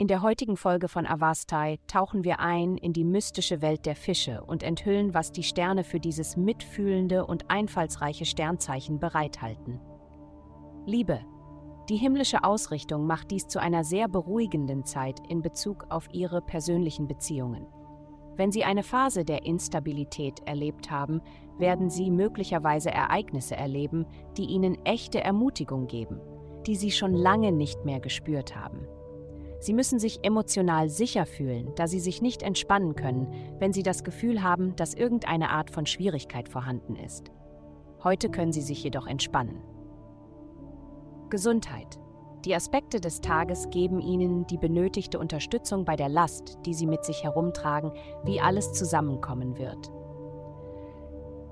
In der heutigen Folge von Avastai tauchen wir ein in die mystische Welt der Fische und enthüllen, was die Sterne für dieses mitfühlende und einfallsreiche Sternzeichen bereithalten. Liebe. Die himmlische Ausrichtung macht dies zu einer sehr beruhigenden Zeit in Bezug auf Ihre persönlichen Beziehungen. Wenn Sie eine Phase der Instabilität erlebt haben, werden Sie möglicherweise Ereignisse erleben, die Ihnen echte Ermutigung geben, die Sie schon lange nicht mehr gespürt haben. Sie müssen sich emotional sicher fühlen, da Sie sich nicht entspannen können, wenn Sie das Gefühl haben, dass irgendeine Art von Schwierigkeit vorhanden ist. Heute können Sie sich jedoch entspannen. Gesundheit. Die Aspekte des Tages geben Ihnen die benötigte Unterstützung bei der Last, die Sie mit sich herumtragen, wie alles zusammenkommen wird.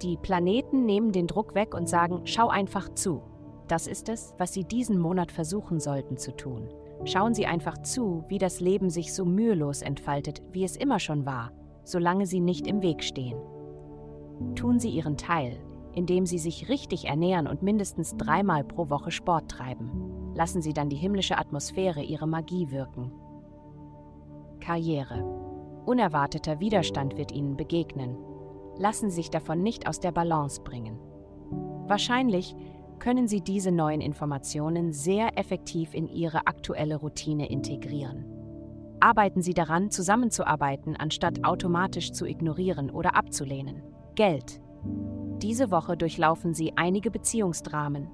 Die Planeten nehmen den Druck weg und sagen, schau einfach zu. Das ist es, was Sie diesen Monat versuchen sollten zu tun. Schauen Sie einfach zu, wie das Leben sich so mühelos entfaltet, wie es immer schon war, solange Sie nicht im Weg stehen. Tun Sie Ihren Teil, indem Sie sich richtig ernähren und mindestens dreimal pro Woche Sport treiben. Lassen Sie dann die himmlische Atmosphäre Ihre Magie wirken. Karriere. Unerwarteter Widerstand wird Ihnen begegnen. Lassen Sie sich davon nicht aus der Balance bringen. Wahrscheinlich können Sie diese neuen Informationen sehr effektiv in Ihre aktuelle Routine integrieren. Arbeiten Sie daran, zusammenzuarbeiten, anstatt automatisch zu ignorieren oder abzulehnen. Geld. Diese Woche durchlaufen Sie einige Beziehungsdramen.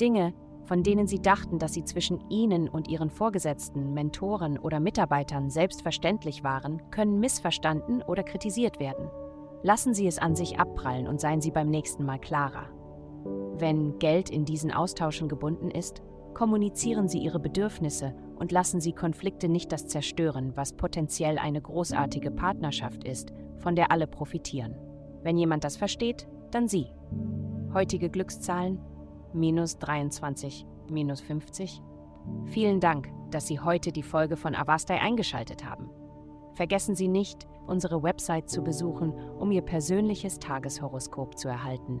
Dinge, von denen Sie dachten, dass sie zwischen Ihnen und Ihren Vorgesetzten, Mentoren oder Mitarbeitern selbstverständlich waren, können missverstanden oder kritisiert werden. Lassen Sie es an sich abprallen und seien Sie beim nächsten Mal klarer. Wenn Geld in diesen Austauschen gebunden ist, kommunizieren Sie Ihre Bedürfnisse und lassen Sie Konflikte nicht das zerstören, was potenziell eine großartige Partnerschaft ist, von der alle profitieren. Wenn jemand das versteht, dann Sie. Heutige Glückszahlen minus 23, minus 50. Vielen Dank, dass Sie heute die Folge von Avastai eingeschaltet haben. Vergessen Sie nicht, unsere Website zu besuchen, um Ihr persönliches Tageshoroskop zu erhalten